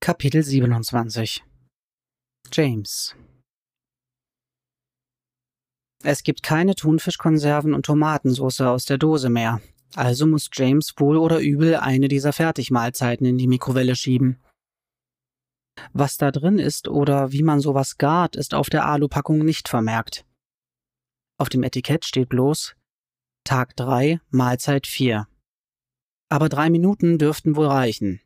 Kapitel 27 James Es gibt keine Thunfischkonserven und Tomatensauce aus der Dose mehr, also muss James wohl oder übel eine dieser Fertigmahlzeiten in die Mikrowelle schieben. Was da drin ist oder wie man sowas gart, ist auf der Alupackung nicht vermerkt. Auf dem Etikett steht bloß Tag 3, Mahlzeit 4. Aber drei Minuten dürften wohl reichen.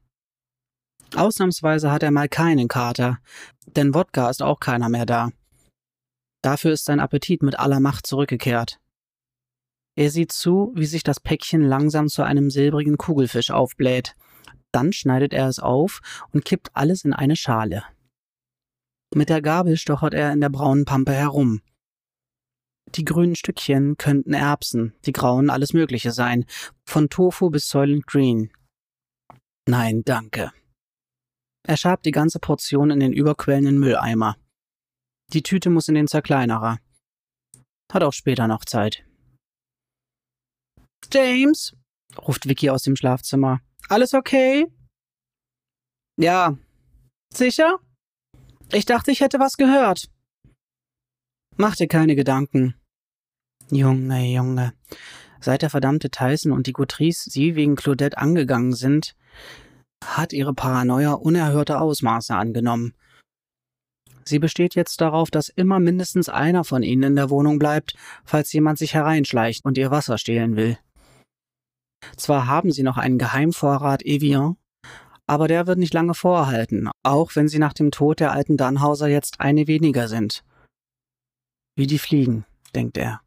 Ausnahmsweise hat er mal keinen Kater, denn Wodka ist auch keiner mehr da. Dafür ist sein Appetit mit aller Macht zurückgekehrt. Er sieht zu, wie sich das Päckchen langsam zu einem silbrigen Kugelfisch aufbläht. Dann schneidet er es auf und kippt alles in eine Schale. Mit der Gabel stochert er in der braunen Pampe herum. Die grünen Stückchen könnten Erbsen, die grauen alles Mögliche sein, von Tofu bis Soylent Green. Nein, danke. Er schabt die ganze Portion in den überquellenden Mülleimer. Die Tüte muss in den Zerkleinerer. Hat auch später noch Zeit. James, ruft Vicky aus dem Schlafzimmer. Alles okay? Ja. Sicher? Ich dachte, ich hätte was gehört. Mach dir keine Gedanken. Junge, Junge. Seit der verdammte Tyson und die Gutrice sie wegen Claudette angegangen sind, hat ihre Paranoia unerhörte Ausmaße angenommen. Sie besteht jetzt darauf, dass immer mindestens einer von ihnen in der Wohnung bleibt, falls jemand sich hereinschleicht und ihr Wasser stehlen will. Zwar haben sie noch einen Geheimvorrat Evian, aber der wird nicht lange vorhalten, auch wenn sie nach dem Tod der alten Dannhauser jetzt eine weniger sind. Wie die Fliegen, denkt er.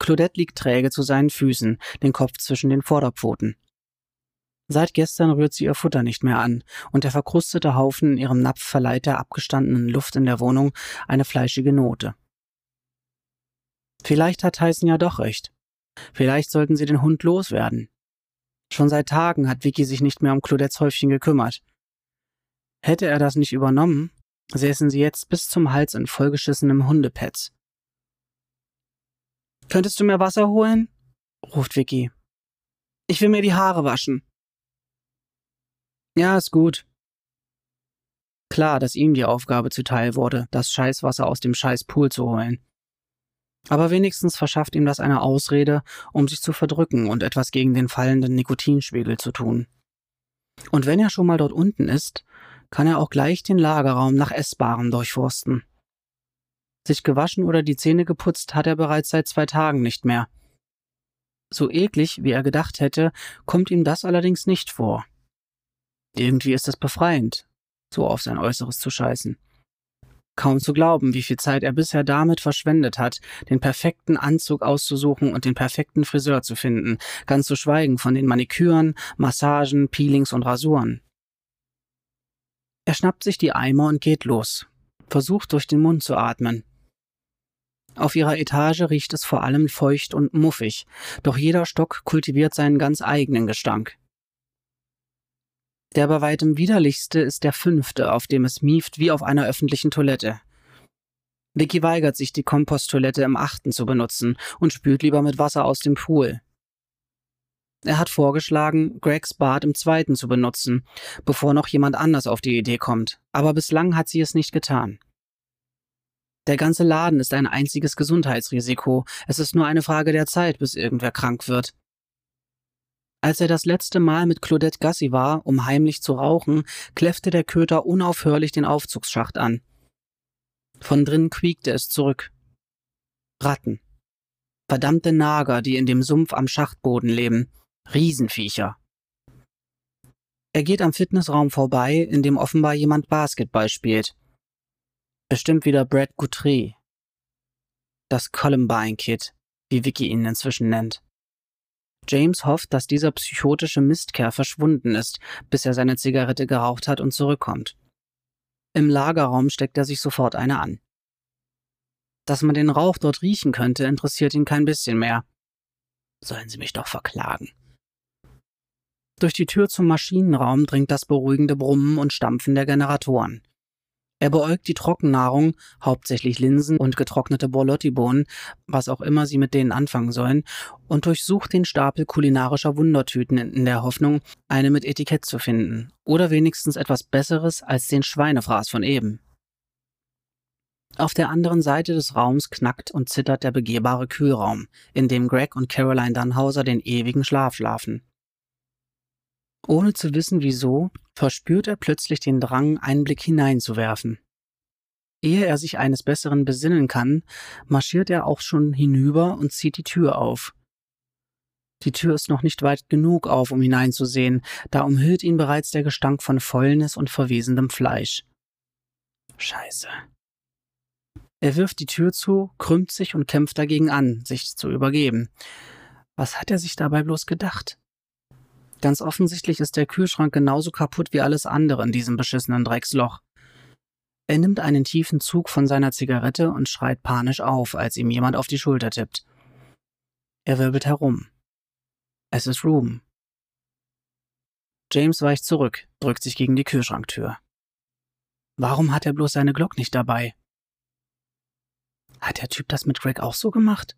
Claudette liegt träge zu seinen Füßen, den Kopf zwischen den Vorderpfoten. Seit gestern rührt sie ihr Futter nicht mehr an, und der verkrustete Haufen in ihrem Napf verleiht der abgestandenen Luft in der Wohnung eine fleischige Note. Vielleicht hat Tyson ja doch recht. Vielleicht sollten sie den Hund loswerden. Schon seit Tagen hat Vicky sich nicht mehr um Claudettes Häufchen gekümmert. Hätte er das nicht übernommen, säßen sie jetzt bis zum Hals in vollgeschissenem Hundepads. Könntest du mir Wasser holen? ruft Vicky. Ich will mir die Haare waschen. Ja, ist gut. Klar, dass ihm die Aufgabe zuteil wurde, das Scheißwasser aus dem Scheißpool zu holen. Aber wenigstens verschafft ihm das eine Ausrede, um sich zu verdrücken und etwas gegen den fallenden Nikotinspiegel zu tun. Und wenn er schon mal dort unten ist, kann er auch gleich den Lagerraum nach Essbarem durchforsten. Sich gewaschen oder die Zähne geputzt hat er bereits seit zwei Tagen nicht mehr. So eklig, wie er gedacht hätte, kommt ihm das allerdings nicht vor. Irgendwie ist es befreiend, so auf sein Äußeres zu scheißen. Kaum zu glauben, wie viel Zeit er bisher damit verschwendet hat, den perfekten Anzug auszusuchen und den perfekten Friseur zu finden, ganz zu schweigen von den Maniküren, Massagen, Peelings und Rasuren. Er schnappt sich die Eimer und geht los, versucht durch den Mund zu atmen. Auf ihrer Etage riecht es vor allem feucht und muffig, doch jeder Stock kultiviert seinen ganz eigenen Gestank. Der bei weitem widerlichste ist der fünfte, auf dem es mieft wie auf einer öffentlichen Toilette. Vicky weigert sich, die Komposttoilette im achten zu benutzen und spült lieber mit Wasser aus dem Pool. Er hat vorgeschlagen, Gregs Bad im zweiten zu benutzen, bevor noch jemand anders auf die Idee kommt, aber bislang hat sie es nicht getan. Der ganze Laden ist ein einziges Gesundheitsrisiko, es ist nur eine Frage der Zeit, bis irgendwer krank wird. Als er das letzte Mal mit Claudette Gassi war, um heimlich zu rauchen, kläffte der Köter unaufhörlich den Aufzugsschacht an. Von drinnen quiekte es zurück. Ratten. Verdammte Nager, die in dem Sumpf am Schachtboden leben. Riesenviecher. Er geht am Fitnessraum vorbei, in dem offenbar jemand Basketball spielt. Bestimmt wieder Brad Guthrie. Das Columbine Kid, wie Vicky ihn inzwischen nennt. James hofft, dass dieser psychotische Mistkerl verschwunden ist, bis er seine Zigarette geraucht hat und zurückkommt. Im Lagerraum steckt er sich sofort eine an. Dass man den Rauch dort riechen könnte, interessiert ihn kein bisschen mehr. Sollen Sie mich doch verklagen. Durch die Tür zum Maschinenraum dringt das beruhigende Brummen und Stampfen der Generatoren. Er beäugt die Trockennahrung, hauptsächlich Linsen und getrocknete Borlotti-Bohnen, was auch immer sie mit denen anfangen sollen, und durchsucht den Stapel kulinarischer Wundertüten in der Hoffnung, eine mit Etikett zu finden. Oder wenigstens etwas Besseres als den Schweinefraß von eben. Auf der anderen Seite des Raums knackt und zittert der begehbare Kühlraum, in dem Greg und Caroline Dannhauser den ewigen Schlaf schlafen. Ohne zu wissen wieso, verspürt er plötzlich den Drang, einen Blick hineinzuwerfen. Ehe er sich eines Besseren besinnen kann, marschiert er auch schon hinüber und zieht die Tür auf. Die Tür ist noch nicht weit genug auf, um hineinzusehen, da umhüllt ihn bereits der Gestank von Fäulnis und verwesendem Fleisch. Scheiße. Er wirft die Tür zu, krümmt sich und kämpft dagegen an, sich zu übergeben. Was hat er sich dabei bloß gedacht? Ganz offensichtlich ist der Kühlschrank genauso kaputt wie alles andere in diesem beschissenen Drecksloch. Er nimmt einen tiefen Zug von seiner Zigarette und schreit panisch auf, als ihm jemand auf die Schulter tippt. Er wirbelt herum. Es ist Ruben. James weicht zurück, drückt sich gegen die Kühlschranktür. Warum hat er bloß seine Glock nicht dabei? Hat der Typ das mit Greg auch so gemacht?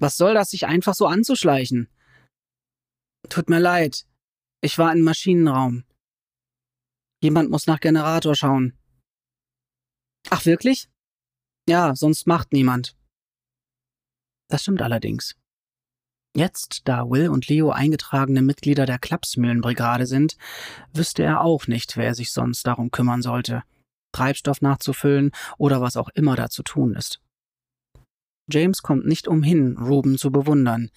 Was soll das, sich einfach so anzuschleichen? Tut mir leid. Ich war im Maschinenraum. Jemand muss nach Generator schauen. Ach, wirklich? Ja, sonst macht niemand. Das stimmt allerdings. Jetzt, da Will und Leo eingetragene Mitglieder der Klapsmühlenbrigade sind, wüsste er auch nicht, wer sich sonst darum kümmern sollte, Treibstoff nachzufüllen oder was auch immer da zu tun ist. James kommt nicht umhin, Ruben zu bewundern.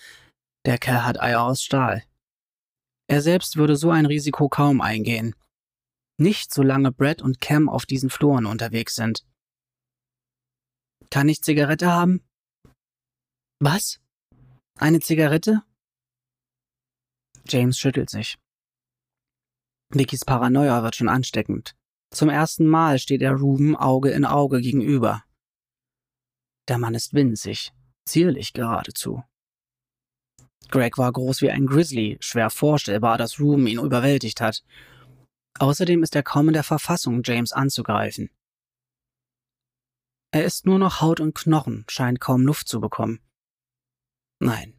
Der Kerl hat Eier aus Stahl. Er selbst würde so ein Risiko kaum eingehen. Nicht solange Brad und Cam auf diesen Fluren unterwegs sind. Kann ich Zigarette haben? Was? Eine Zigarette? James schüttelt sich. Vickys Paranoia wird schon ansteckend. Zum ersten Mal steht er Ruben Auge in Auge gegenüber. Der Mann ist winzig, zierlich geradezu. Greg war groß wie ein Grizzly, schwer vorstellbar, dass Ruben ihn überwältigt hat. Außerdem ist er kaum in der Verfassung, James anzugreifen. Er ist nur noch Haut und Knochen, scheint kaum Luft zu bekommen. Nein.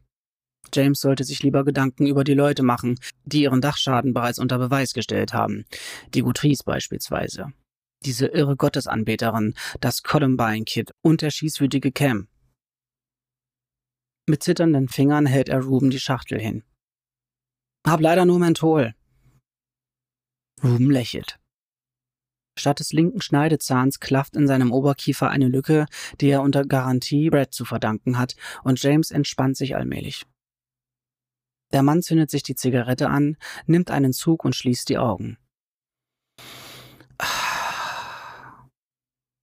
James sollte sich lieber Gedanken über die Leute machen, die ihren Dachschaden bereits unter Beweis gestellt haben. Die Gutrice beispielsweise. Diese irre Gottesanbeterin, das Columbine-Kid und der schießwütige Cam. Mit zitternden Fingern hält er Ruben die Schachtel hin. Hab leider nur Menthol. Ruben lächelt. Statt des linken Schneidezahns klafft in seinem Oberkiefer eine Lücke, die er unter Garantie Brad zu verdanken hat, und James entspannt sich allmählich. Der Mann zündet sich die Zigarette an, nimmt einen Zug und schließt die Augen.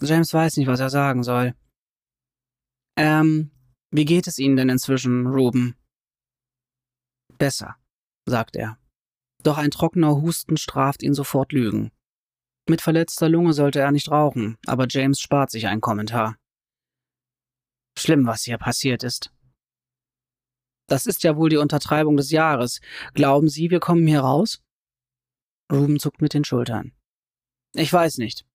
James weiß nicht, was er sagen soll. Ähm, wie geht es Ihnen denn inzwischen, Ruben? Besser, sagt er. Doch ein trockener Husten straft ihn sofort Lügen. Mit verletzter Lunge sollte er nicht rauchen, aber James spart sich einen Kommentar. Schlimm, was hier passiert ist. Das ist ja wohl die Untertreibung des Jahres. Glauben Sie, wir kommen hier raus? Ruben zuckt mit den Schultern. Ich weiß nicht.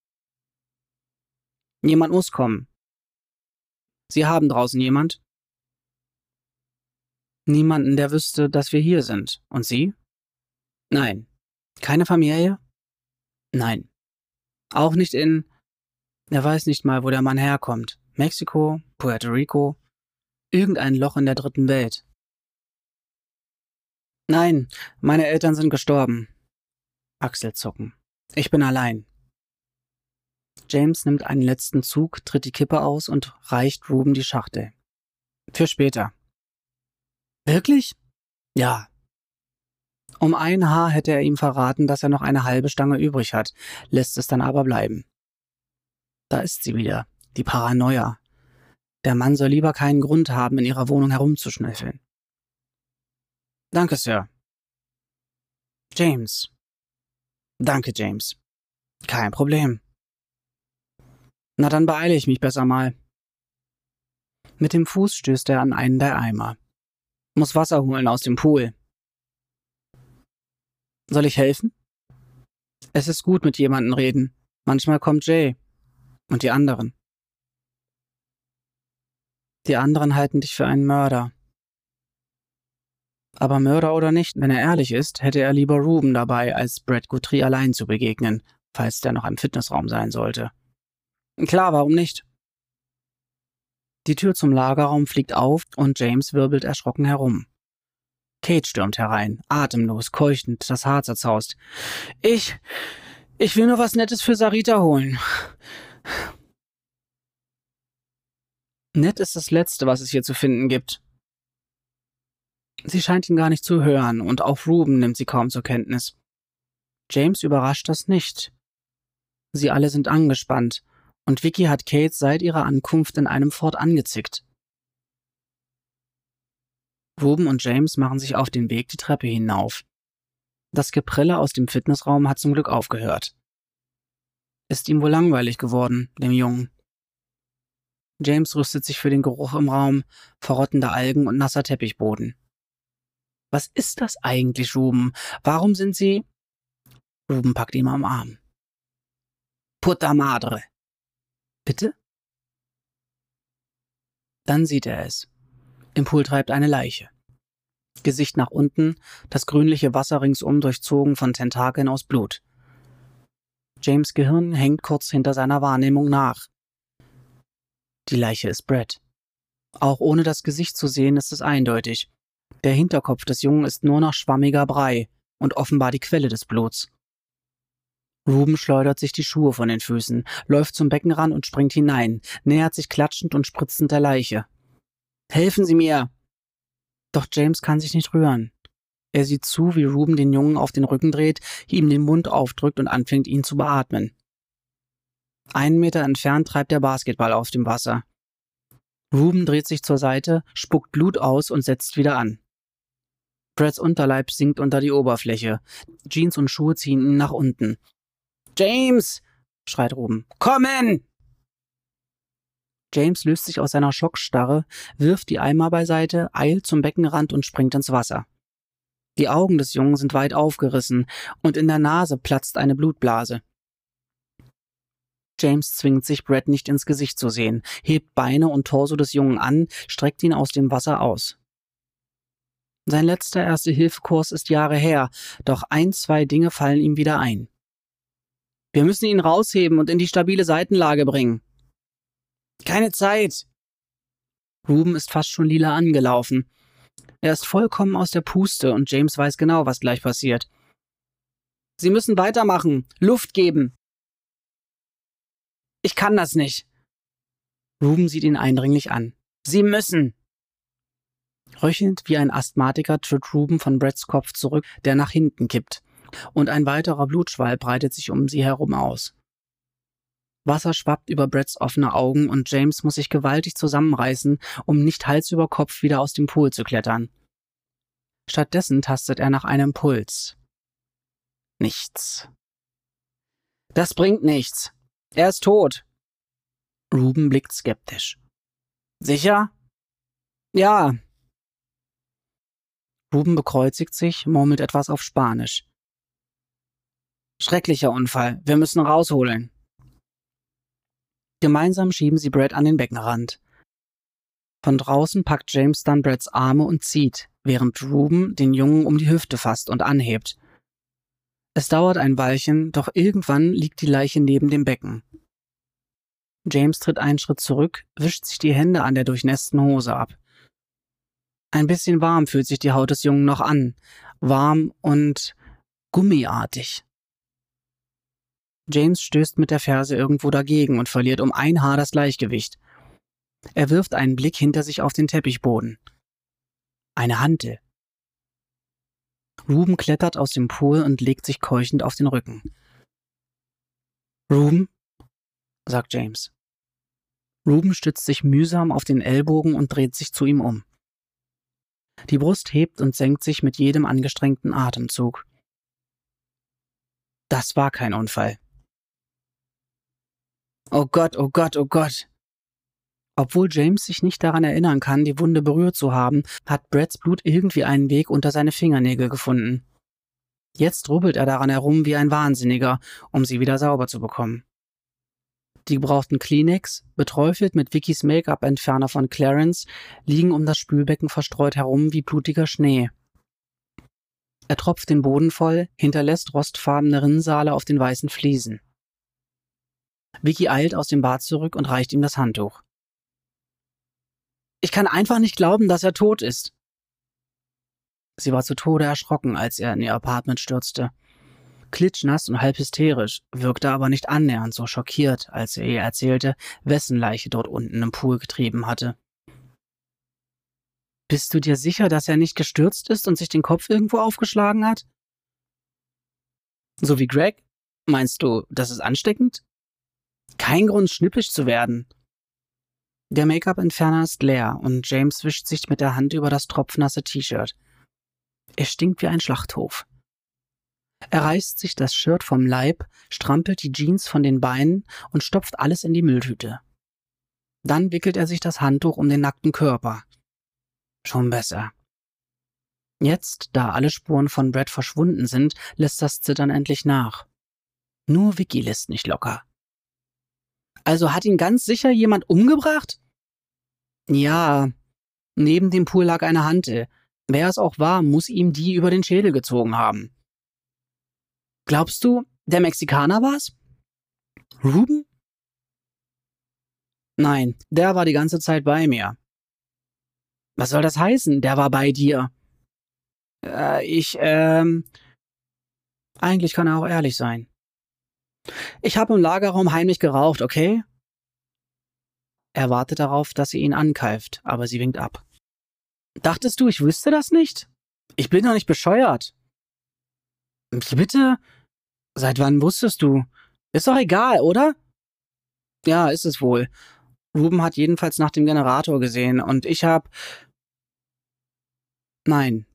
Jemand muss kommen. Sie haben draußen jemand? Niemanden, der wüsste, dass wir hier sind. Und Sie? Nein. Keine Familie? Nein. Auch nicht in. Er weiß nicht mal, wo der Mann herkommt. Mexiko, Puerto Rico, irgendein Loch in der dritten Welt. Nein, meine Eltern sind gestorben. Achselzucken. Ich bin allein. James nimmt einen letzten Zug, tritt die Kippe aus und reicht Ruben die Schachtel. Für später. Wirklich? Ja. Um ein Haar hätte er ihm verraten, dass er noch eine halbe Stange übrig hat, lässt es dann aber bleiben. Da ist sie wieder, die Paranoia. Der Mann soll lieber keinen Grund haben, in ihrer Wohnung herumzuschnüffeln. Danke, Sir. James. Danke, James. Kein Problem. Na dann beeile ich mich besser mal. Mit dem Fuß stößt er an einen der Eimer. Muss Wasser holen aus dem Pool. Soll ich helfen? Es ist gut mit jemandem reden. Manchmal kommt Jay und die anderen. Die anderen halten dich für einen Mörder. Aber Mörder oder nicht, wenn er ehrlich ist, hätte er lieber Ruben dabei, als Brad Guthrie allein zu begegnen, falls der noch im Fitnessraum sein sollte. Klar, warum nicht? Die Tür zum Lagerraum fliegt auf und James wirbelt erschrocken herum. Kate stürmt herein, atemlos, keuchend, das Haar zerzaust. Ich. Ich will nur was Nettes für Sarita holen. Nett ist das Letzte, was es hier zu finden gibt. Sie scheint ihn gar nicht zu hören, und auch Ruben nimmt sie kaum zur Kenntnis. James überrascht das nicht. Sie alle sind angespannt, und Vicky hat Kate seit ihrer Ankunft in einem Fort angezickt. Ruben und James machen sich auf den Weg die Treppe hinauf. Das Geprelle aus dem Fitnessraum hat zum Glück aufgehört. Ist ihm wohl langweilig geworden, dem Jungen. James rüstet sich für den Geruch im Raum, verrottende Algen und nasser Teppichboden. Was ist das eigentlich, Ruben? Warum sind Sie? Ruben packt ihn am Arm. Puta madre. Bitte? Dann sieht er es. Im Pool treibt eine Leiche. Gesicht nach unten, das grünliche Wasser ringsum durchzogen von Tentakeln aus Blut. James Gehirn hängt kurz hinter seiner Wahrnehmung nach. Die Leiche ist Brad. Auch ohne das Gesicht zu sehen, ist es eindeutig. Der Hinterkopf des Jungen ist nur noch schwammiger Brei und offenbar die Quelle des Bluts. Ruben schleudert sich die Schuhe von den Füßen, läuft zum Beckenrand und springt hinein, nähert sich klatschend und spritzend der Leiche. Helfen Sie mir! Doch James kann sich nicht rühren. Er sieht zu, wie Ruben den Jungen auf den Rücken dreht, ihm den Mund aufdrückt und anfängt, ihn zu beatmen. Einen Meter entfernt treibt der Basketball auf dem Wasser. Ruben dreht sich zur Seite, spuckt Blut aus und setzt wieder an. Brads Unterleib sinkt unter die Oberfläche. Jeans und Schuhe ziehen ihn nach unten. James! schreit Ruben. Kommen! James löst sich aus seiner Schockstarre, wirft die Eimer beiseite, eilt zum Beckenrand und springt ins Wasser. Die Augen des Jungen sind weit aufgerissen und in der Nase platzt eine Blutblase. James zwingt sich, Brad nicht ins Gesicht zu sehen, hebt Beine und Torso des Jungen an, streckt ihn aus dem Wasser aus. Sein letzter Erste-Hilfe-Kurs ist Jahre her, doch ein, zwei Dinge fallen ihm wieder ein. Wir müssen ihn rausheben und in die stabile Seitenlage bringen. Keine Zeit! Ruben ist fast schon lila angelaufen. Er ist vollkommen aus der Puste und James weiß genau, was gleich passiert. Sie müssen weitermachen, Luft geben. Ich kann das nicht. Ruben sieht ihn eindringlich an. Sie müssen. Röchelnd wie ein Asthmatiker tritt Ruben von Bretts Kopf zurück, der nach hinten kippt, und ein weiterer Blutschwall breitet sich um sie herum aus. Wasser schwappt über Bretts offene Augen und James muss sich gewaltig zusammenreißen, um nicht Hals über Kopf wieder aus dem Pool zu klettern. Stattdessen tastet er nach einem Puls. Nichts. Das bringt nichts. Er ist tot. Ruben blickt skeptisch. Sicher? Ja, Ruben bekreuzigt sich, murmelt etwas auf Spanisch. Schrecklicher Unfall. Wir müssen rausholen. Gemeinsam schieben sie Brad an den Beckenrand. Von draußen packt James dann Brads Arme und zieht, während Ruben den Jungen um die Hüfte fasst und anhebt. Es dauert ein Weilchen, doch irgendwann liegt die Leiche neben dem Becken. James tritt einen Schritt zurück, wischt sich die Hände an der durchnässten Hose ab. Ein bisschen warm fühlt sich die Haut des Jungen noch an. Warm und gummiartig. James stößt mit der Ferse irgendwo dagegen und verliert um ein Haar das Gleichgewicht. Er wirft einen Blick hinter sich auf den Teppichboden. Eine Hantel. Ruben klettert aus dem Pool und legt sich keuchend auf den Rücken. Ruben? sagt James. Ruben stützt sich mühsam auf den Ellbogen und dreht sich zu ihm um. Die Brust hebt und senkt sich mit jedem angestrengten Atemzug. Das war kein Unfall. Oh Gott, oh Gott, oh Gott. Obwohl James sich nicht daran erinnern kann, die Wunde berührt zu haben, hat Brads Blut irgendwie einen Weg unter seine Fingernägel gefunden. Jetzt rubbelt er daran herum wie ein Wahnsinniger, um sie wieder sauber zu bekommen. Die gebrauchten Kleenex, beträufelt mit Vickys Make-up-Entferner von Clarence, liegen um das Spülbecken verstreut herum wie blutiger Schnee. Er tropft den Boden voll, hinterlässt rostfarbene Rinnsale auf den weißen Fliesen. Vicky eilt aus dem Bad zurück und reicht ihm das Handtuch. Ich kann einfach nicht glauben, dass er tot ist. Sie war zu Tode erschrocken, als er in ihr Apartment stürzte. Klitschnass und halb hysterisch, wirkte aber nicht annähernd so schockiert, als er ihr erzählte, wessen Leiche dort unten im Pool getrieben hatte. Bist du dir sicher, dass er nicht gestürzt ist und sich den Kopf irgendwo aufgeschlagen hat? So wie Greg? Meinst du, das ist ansteckend? Kein Grund, schnippisch zu werden. Der Make-up-Entferner ist leer und James wischt sich mit der Hand über das tropfnasse T-Shirt. Er stinkt wie ein Schlachthof. Er reißt sich das Shirt vom Leib, strampelt die Jeans von den Beinen und stopft alles in die Mülltüte. Dann wickelt er sich das Handtuch um den nackten Körper. Schon besser. Jetzt, da alle Spuren von Brad verschwunden sind, lässt das Zittern endlich nach. Nur Vicky lässt nicht locker. Also hat ihn ganz sicher jemand umgebracht? Ja. Neben dem Pool lag eine Hantel. Wer es auch war, muss ihm die über den Schädel gezogen haben. Glaubst du, der Mexikaner war's? Ruben? Nein, der war die ganze Zeit bei mir. Was soll das heißen? Der war bei dir. Äh, ich, ähm. Eigentlich kann er auch ehrlich sein. Ich habe im Lagerraum heimlich geraucht, okay? Er wartet darauf, dass sie ihn ankeift, aber sie winkt ab. Dachtest du, ich wüsste das nicht? Ich bin doch nicht bescheuert. Bitte? Seit wann wusstest du? Ist doch egal, oder? Ja, ist es wohl. Ruben hat jedenfalls nach dem Generator gesehen und ich hab. Nein.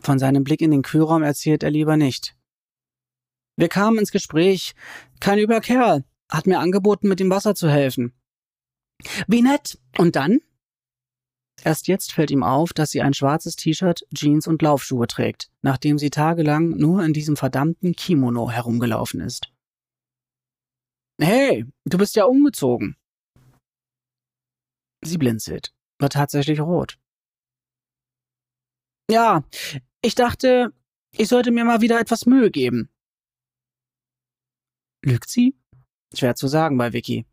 Von seinem Blick in den Kühlraum erzählt er lieber nicht. Wir kamen ins Gespräch. Kein übler Kerl. Hat mir angeboten, mit dem Wasser zu helfen. Wie nett. Und dann? Erst jetzt fällt ihm auf, dass sie ein schwarzes T-Shirt, Jeans und Laufschuhe trägt, nachdem sie tagelang nur in diesem verdammten Kimono herumgelaufen ist. Hey, du bist ja umgezogen. Sie blinzelt, wird tatsächlich rot. Ja, ich dachte, ich sollte mir mal wieder etwas Mühe geben. Lügt sie? Schwer zu sagen bei Vicky.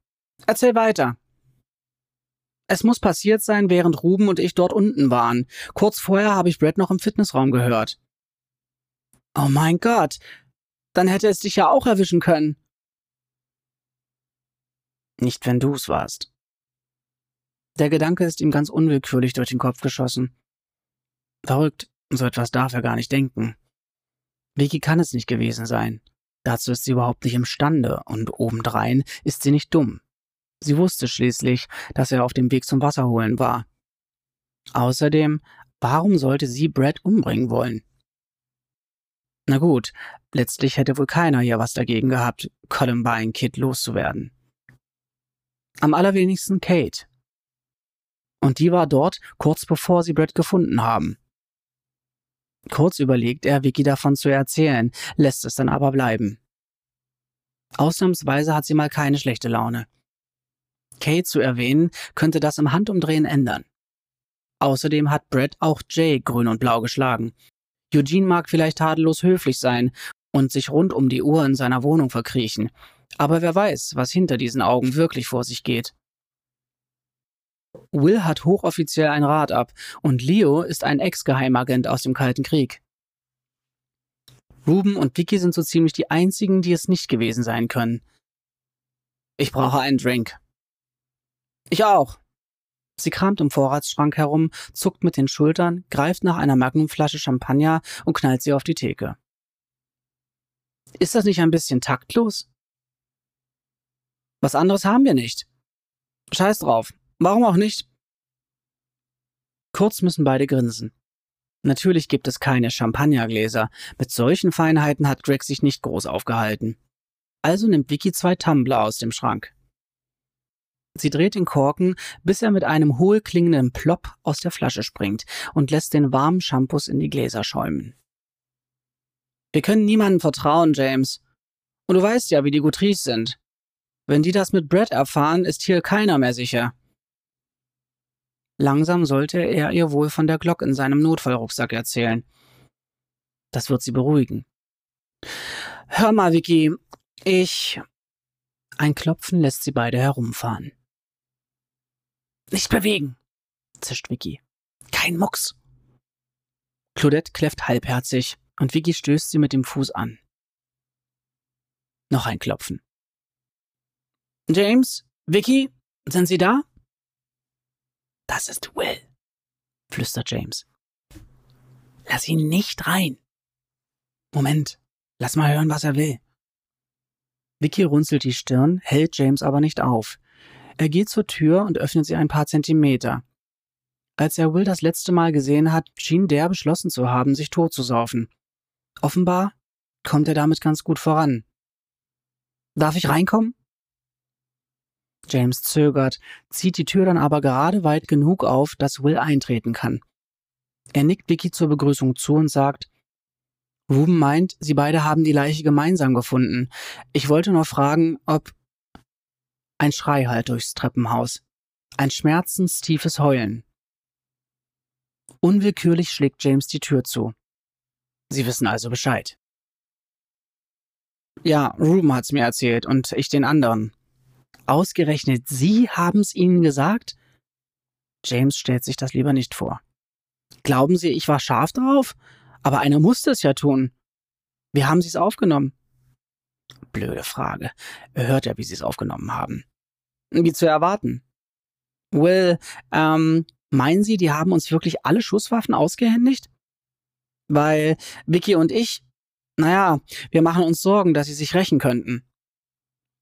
Erzähl weiter. Es muss passiert sein, während Ruben und ich dort unten waren. Kurz vorher habe ich Brad noch im Fitnessraum gehört. Oh mein Gott. Dann hätte es dich ja auch erwischen können. Nicht, wenn du's warst. Der Gedanke ist ihm ganz unwillkürlich durch den Kopf geschossen. Verrückt, so etwas darf er gar nicht denken. Vicky kann es nicht gewesen sein. Dazu ist sie überhaupt nicht imstande und obendrein ist sie nicht dumm. Sie wusste schließlich, dass er auf dem Weg zum Wasserholen war. Außerdem, warum sollte sie Brad umbringen wollen? Na gut, letztlich hätte wohl keiner hier was dagegen gehabt, Columbine Kid loszuwerden. Am allerwenigsten Kate. Und die war dort, kurz bevor sie Brad gefunden haben. Kurz überlegt er, Vicky davon zu erzählen, lässt es dann aber bleiben. Ausnahmsweise hat sie mal keine schlechte Laune. Kate zu erwähnen, könnte das im Handumdrehen ändern. Außerdem hat Brett auch Jay grün und blau geschlagen. Eugene mag vielleicht tadellos höflich sein und sich rund um die Uhr in seiner Wohnung verkriechen, aber wer weiß, was hinter diesen Augen wirklich vor sich geht. Will hat hochoffiziell ein Rat ab und Leo ist ein Ex-Geheimagent aus dem Kalten Krieg. Ruben und Vicky sind so ziemlich die einzigen, die es nicht gewesen sein können. Ich brauche einen Drink, ich auch. Sie kramt im Vorratsschrank herum, zuckt mit den Schultern, greift nach einer Magnumflasche Champagner und knallt sie auf die Theke. Ist das nicht ein bisschen taktlos? Was anderes haben wir nicht. Scheiß drauf. Warum auch nicht? Kurz müssen beide grinsen. Natürlich gibt es keine Champagnergläser. Mit solchen Feinheiten hat Greg sich nicht groß aufgehalten. Also nimmt Vicky zwei Tumbler aus dem Schrank. Sie dreht den Korken, bis er mit einem hohl klingenden Plopp aus der Flasche springt und lässt den warmen Shampoos in die Gläser schäumen. Wir können niemandem vertrauen, James. Und du weißt ja, wie die Gutrice sind. Wenn die das mit Brad erfahren, ist hier keiner mehr sicher. Langsam sollte er ihr wohl von der Glock in seinem Notfallrucksack erzählen. Das wird sie beruhigen. Hör mal, Vicky, ich. Ein Klopfen lässt sie beide herumfahren. Nicht bewegen, zischt Vicky. Kein Mucks. Claudette kläfft halbherzig und Vicky stößt sie mit dem Fuß an. Noch ein Klopfen. James, Vicky, sind Sie da? Das ist Will, flüstert James. Lass ihn nicht rein. Moment, lass mal hören, was er will. Vicky runzelt die Stirn, hält James aber nicht auf. Er geht zur Tür und öffnet sie ein paar Zentimeter. Als er Will das letzte Mal gesehen hat, schien der beschlossen zu haben, sich totzusaufen. Offenbar kommt er damit ganz gut voran. Darf ich reinkommen? James zögert, zieht die Tür dann aber gerade weit genug auf, dass Will eintreten kann. Er nickt Vicky zur Begrüßung zu und sagt, Ruben meint, sie beide haben die Leiche gemeinsam gefunden. Ich wollte nur fragen, ob. Ein Schrei halt durchs Treppenhaus. Ein schmerzenstiefes Heulen. Unwillkürlich schlägt James die Tür zu. Sie wissen also Bescheid. Ja, Ruben hat's mir erzählt und ich den anderen. Ausgerechnet Sie haben's Ihnen gesagt? James stellt sich das lieber nicht vor. Glauben Sie, ich war scharf drauf? Aber einer musste es ja tun. Wie haben Sie es aufgenommen? Blöde Frage. Er hört ja, wie Sie es aufgenommen haben. Wie zu erwarten. Will, ähm, meinen Sie, die haben uns wirklich alle Schusswaffen ausgehändigt? Weil Vicky und ich, naja, wir machen uns Sorgen, dass sie sich rächen könnten.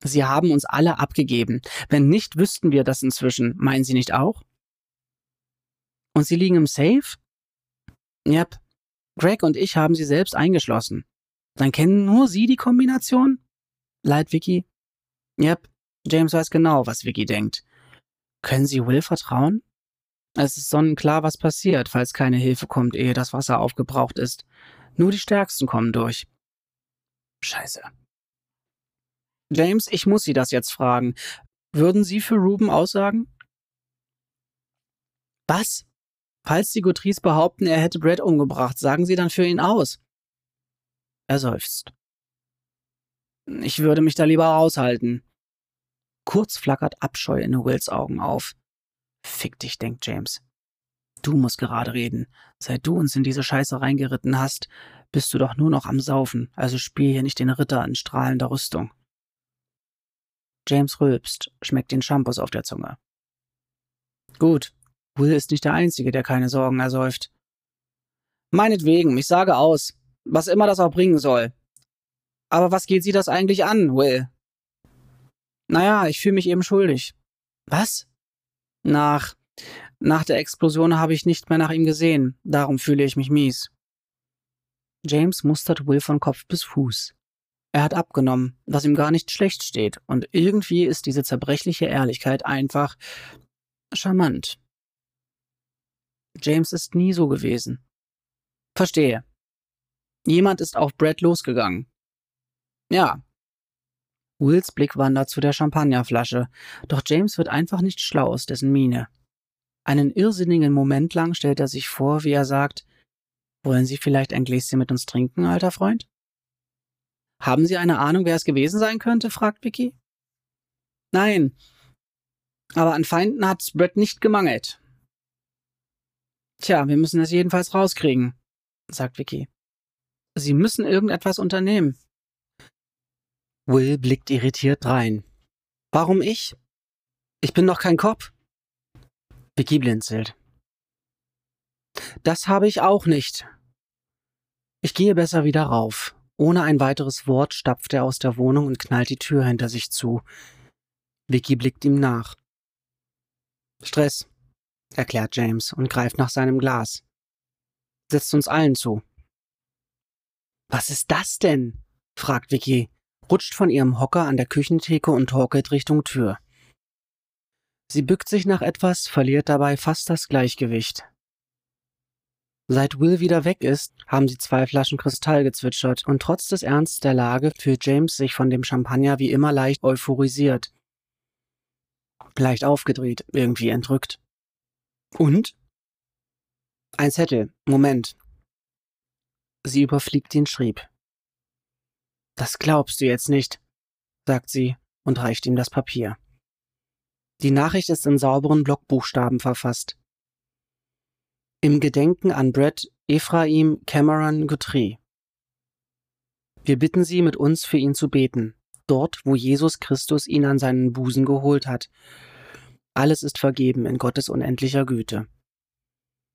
Sie haben uns alle abgegeben. Wenn nicht, wüssten wir das inzwischen. Meinen Sie nicht auch? Und Sie liegen im Safe? Yep. Greg und ich haben sie selbst eingeschlossen. Dann kennen nur Sie die Kombination? Leid Vicky? Yep. James weiß genau, was Vicky denkt. Können Sie Will vertrauen? Es ist sonnenklar, was passiert, falls keine Hilfe kommt, ehe das Wasser aufgebraucht ist. Nur die Stärksten kommen durch. Scheiße. James, ich muss Sie das jetzt fragen. Würden Sie für Ruben aussagen? Was? Falls die Gutrice behaupten, er hätte Brad umgebracht, sagen Sie dann für ihn aus. Er seufzt. Ich würde mich da lieber raushalten. Kurz flackert Abscheu in Wills Augen auf. Fick dich, denkt James. Du musst gerade reden. Seit du uns in diese Scheiße reingeritten hast, bist du doch nur noch am Saufen, also spiel hier nicht den Ritter in strahlender Rüstung. James rülpst, schmeckt den Shampoos auf der Zunge. Gut, Will ist nicht der Einzige, der keine Sorgen ersäuft. Meinetwegen, ich sage aus, was immer das auch bringen soll. Aber was geht Sie das eigentlich an, Will? Naja, ich fühle mich eben schuldig. Was? Nach. Nach der Explosion habe ich nicht mehr nach ihm gesehen, darum fühle ich mich mies. James mustert Will von Kopf bis Fuß. Er hat abgenommen, was ihm gar nicht schlecht steht, und irgendwie ist diese zerbrechliche Ehrlichkeit einfach charmant. James ist nie so gewesen. Verstehe. Jemand ist auf Brad losgegangen. Ja. Wills Blick wandert zu der Champagnerflasche, doch James wird einfach nicht schlau aus dessen Miene. Einen irrsinnigen Moment lang stellt er sich vor, wie er sagt, wollen Sie vielleicht ein Gläschen mit uns trinken, alter Freund? Haben Sie eine Ahnung, wer es gewesen sein könnte? fragt Vicky. Nein. Aber an Feinden hat's Brett nicht gemangelt. Tja, wir müssen es jedenfalls rauskriegen, sagt Vicky. Sie müssen irgendetwas unternehmen. Will blickt irritiert rein. Warum ich? Ich bin doch kein Kopf. Vicky blinzelt. Das habe ich auch nicht. Ich gehe besser wieder rauf. Ohne ein weiteres Wort stapft er aus der Wohnung und knallt die Tür hinter sich zu. Vicky blickt ihm nach. Stress, erklärt James und greift nach seinem Glas. Setzt uns allen zu. Was ist das denn? fragt Vicky, rutscht von ihrem Hocker an der Küchentheke und torkelt Richtung Tür. Sie bückt sich nach etwas, verliert dabei fast das Gleichgewicht. Seit Will wieder weg ist, haben sie zwei Flaschen Kristall gezwitschert und trotz des Ernsts der Lage fühlt James sich von dem Champagner wie immer leicht euphorisiert. Leicht aufgedreht, irgendwie entrückt. Und? Ein Zettel. Moment. Sie überfliegt ihn, schrieb. Das glaubst du jetzt nicht, sagt sie und reicht ihm das Papier. Die Nachricht ist in sauberen Blockbuchstaben verfasst. Im Gedenken an Brett Ephraim Cameron Guthrie. Wir bitten Sie, mit uns für ihn zu beten, dort, wo Jesus Christus ihn an seinen Busen geholt hat. Alles ist vergeben in Gottes unendlicher Güte.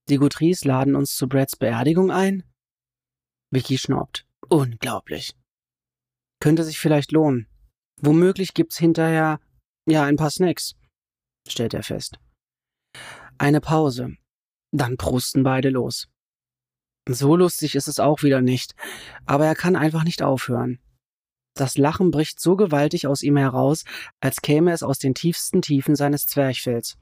Die Guthries laden uns zu Brads Beerdigung ein? Vicky schnaubt. Unglaublich. Könnte sich vielleicht lohnen. Womöglich gibt's hinterher ja ein paar Snacks, stellt er fest. Eine Pause. Dann prusten beide los. So lustig ist es auch wieder nicht, aber er kann einfach nicht aufhören. Das Lachen bricht so gewaltig aus ihm heraus, als käme es aus den tiefsten Tiefen seines Zwerchfells.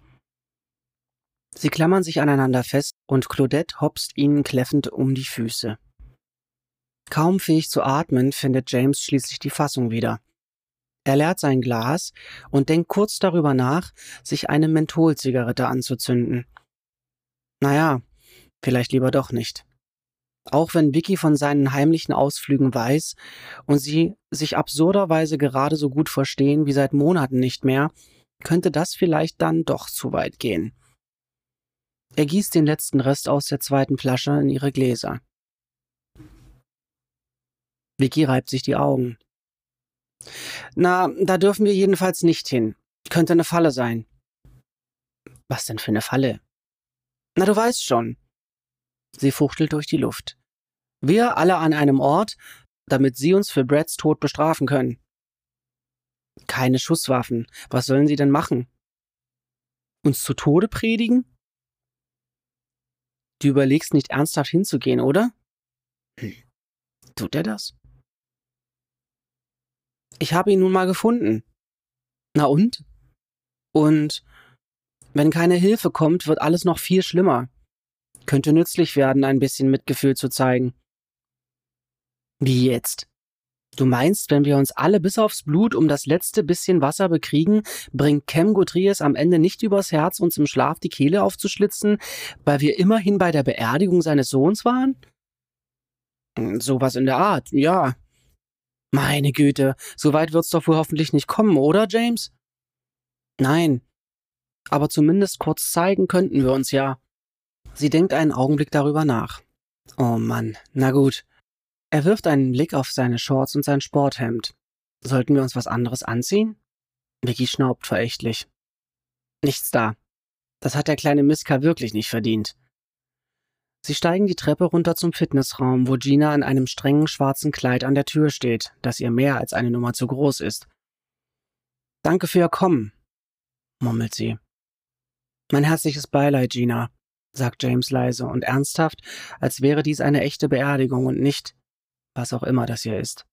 Sie klammern sich aneinander fest und Claudette hopst ihnen kläffend um die Füße. Kaum fähig zu atmen, findet James schließlich die Fassung wieder. Er leert sein Glas und denkt kurz darüber nach, sich eine Mentholzigarette anzuzünden. Naja, vielleicht lieber doch nicht. Auch wenn Vicky von seinen heimlichen Ausflügen weiß und sie sich absurderweise gerade so gut verstehen wie seit Monaten nicht mehr, könnte das vielleicht dann doch zu weit gehen. Er gießt den letzten Rest aus der zweiten Flasche in ihre Gläser. Vicky reibt sich die Augen. Na, da dürfen wir jedenfalls nicht hin. Könnte eine Falle sein. Was denn für eine Falle? Na, du weißt schon. Sie fuchtelt durch die Luft. Wir alle an einem Ort, damit sie uns für Brads Tod bestrafen können. Keine Schusswaffen. Was sollen sie denn machen? Uns zu Tode predigen? Du überlegst nicht ernsthaft hinzugehen, oder? Hm. Tut er das? Ich habe ihn nun mal gefunden. Na und? Und wenn keine Hilfe kommt, wird alles noch viel schlimmer. Könnte nützlich werden, ein bisschen Mitgefühl zu zeigen. Wie jetzt? Du meinst, wenn wir uns alle bis aufs Blut um das letzte bisschen Wasser bekriegen, bringt Cam Gutries am Ende nicht übers Herz, uns im Schlaf die Kehle aufzuschlitzen, weil wir immerhin bei der Beerdigung seines Sohns waren? Sowas in der Art, ja. Meine Güte, so weit wird's doch wohl hoffentlich nicht kommen, oder, James? Nein. Aber zumindest kurz zeigen könnten wir uns ja. Sie denkt einen Augenblick darüber nach. Oh Mann, na gut. Er wirft einen Blick auf seine Shorts und sein Sporthemd. Sollten wir uns was anderes anziehen? Vicky schnaubt verächtlich. Nichts da. Das hat der kleine Miska wirklich nicht verdient. Sie steigen die Treppe runter zum Fitnessraum, wo Gina in einem strengen schwarzen Kleid an der Tür steht, das ihr mehr als eine Nummer zu groß ist. Danke für Ihr Kommen, murmelt sie. Mein herzliches Beileid, Gina, sagt James leise und ernsthaft, als wäre dies eine echte Beerdigung und nicht, was auch immer das hier ist.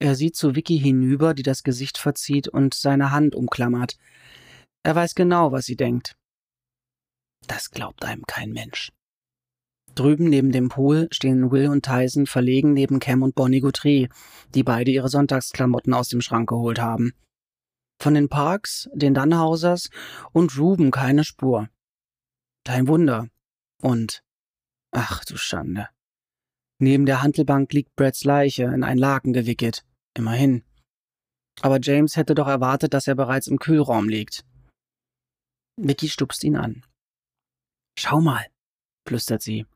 Er sieht zu Vicky hinüber, die das Gesicht verzieht und seine Hand umklammert. Er weiß genau, was sie denkt. Das glaubt einem kein Mensch. Drüben neben dem Pool stehen Will und Tyson verlegen neben Cam und Bonnie Guthrie, die beide ihre Sonntagsklamotten aus dem Schrank geholt haben. Von den Parks, den Dannhausers und Ruben keine Spur. Kein Wunder. Und, ach du Schande. Neben der Handelbank liegt Brads Leiche in ein Laken gewickelt. Immerhin. Aber James hätte doch erwartet, dass er bereits im Kühlraum liegt. Vicky stupst ihn an. Schau mal, flüstert sie.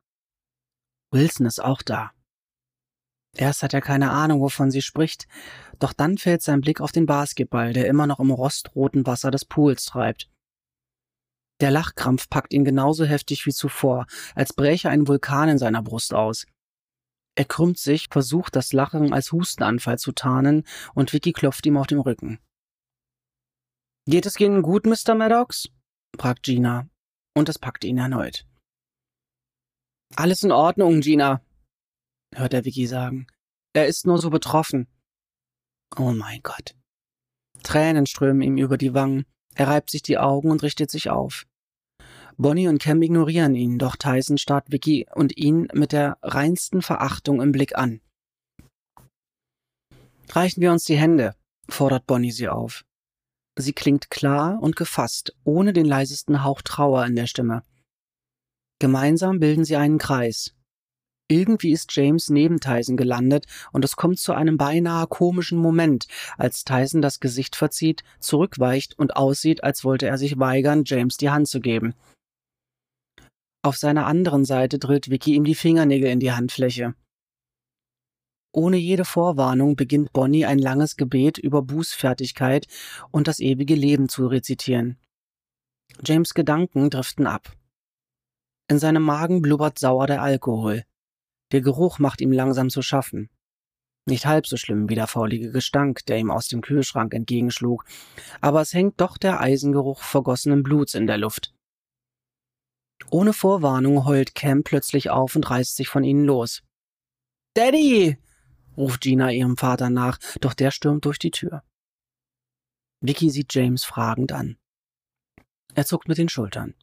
Wilson ist auch da. Erst hat er keine Ahnung, wovon sie spricht, doch dann fällt sein Blick auf den Basketball, der immer noch im rostroten Wasser des Pools treibt. Der Lachkrampf packt ihn genauso heftig wie zuvor, als bräche ein Vulkan in seiner Brust aus. Er krümmt sich, versucht das Lachen als Hustenanfall zu tarnen, und Vicky klopft ihm auf den Rücken. Geht es Ihnen gut, Mr. Maddox? fragt Gina, und es packt ihn erneut. Alles in Ordnung, Gina, hört er Vicky sagen. Er ist nur so betroffen. Oh mein Gott. Tränen strömen ihm über die Wangen. Er reibt sich die Augen und richtet sich auf. Bonnie und Cam ignorieren ihn, doch Tyson starrt Vicky und ihn mit der reinsten Verachtung im Blick an. Reichen wir uns die Hände, fordert Bonnie sie auf. Sie klingt klar und gefasst, ohne den leisesten Hauch Trauer in der Stimme. Gemeinsam bilden sie einen Kreis. Irgendwie ist James neben Tyson gelandet und es kommt zu einem beinahe komischen Moment, als Tyson das Gesicht verzieht, zurückweicht und aussieht, als wollte er sich weigern, James die Hand zu geben. Auf seiner anderen Seite drillt Vicky ihm die Fingernägel in die Handfläche. Ohne jede Vorwarnung beginnt Bonnie ein langes Gebet über Bußfertigkeit und das ewige Leben zu rezitieren. James Gedanken driften ab. In seinem Magen blubbert sauer der Alkohol. Der Geruch macht ihm langsam zu schaffen. Nicht halb so schlimm wie der faulige Gestank, der ihm aus dem Kühlschrank entgegenschlug, aber es hängt doch der Eisengeruch vergossenen Bluts in der Luft. Ohne Vorwarnung heult Cam plötzlich auf und reißt sich von ihnen los. Daddy! ruft Gina ihrem Vater nach, doch der stürmt durch die Tür. Vicky sieht James fragend an. Er zuckt mit den Schultern.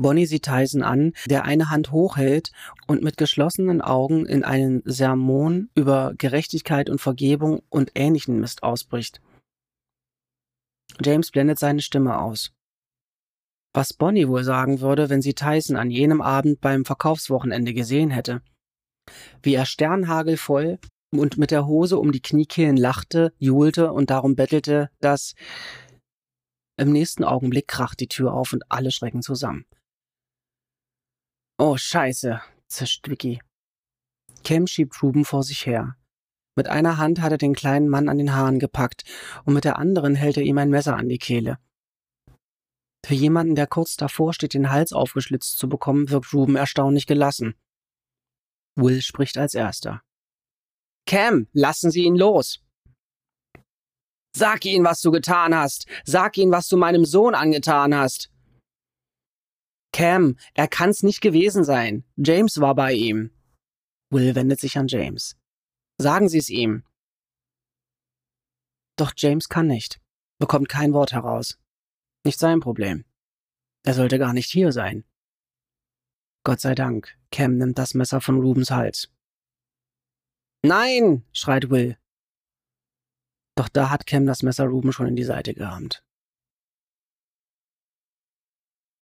Bonnie sieht Tyson an, der eine Hand hochhält und mit geschlossenen Augen in einen Sermon über Gerechtigkeit und Vergebung und ähnlichen Mist ausbricht. James blendet seine Stimme aus. Was Bonnie wohl sagen würde, wenn sie Tyson an jenem Abend beim Verkaufswochenende gesehen hätte. Wie er sternhagelvoll und mit der Hose um die Kniekehlen lachte, johlte und darum bettelte, dass im nächsten Augenblick kracht die Tür auf und alle schrecken zusammen. Oh, scheiße, zischt Vicky. Cam schiebt Ruben vor sich her. Mit einer Hand hat er den kleinen Mann an den Haaren gepackt und mit der anderen hält er ihm ein Messer an die Kehle. Für jemanden, der kurz davor steht, den Hals aufgeschlitzt zu bekommen, wirkt Ruben erstaunlich gelassen. Will spricht als erster. Cam, lassen Sie ihn los! Sag ihn, was du getan hast! Sag ihn, was du meinem Sohn angetan hast! Cam, er kann's nicht gewesen sein. James war bei ihm. Will wendet sich an James. Sagen Sie es ihm. Doch James kann nicht, bekommt kein Wort heraus. Nicht sein Problem. Er sollte gar nicht hier sein. Gott sei Dank, Cam nimmt das Messer von Rubens Hals. Nein, schreit Will. Doch da hat Cam das Messer Ruben schon in die Seite gerammt.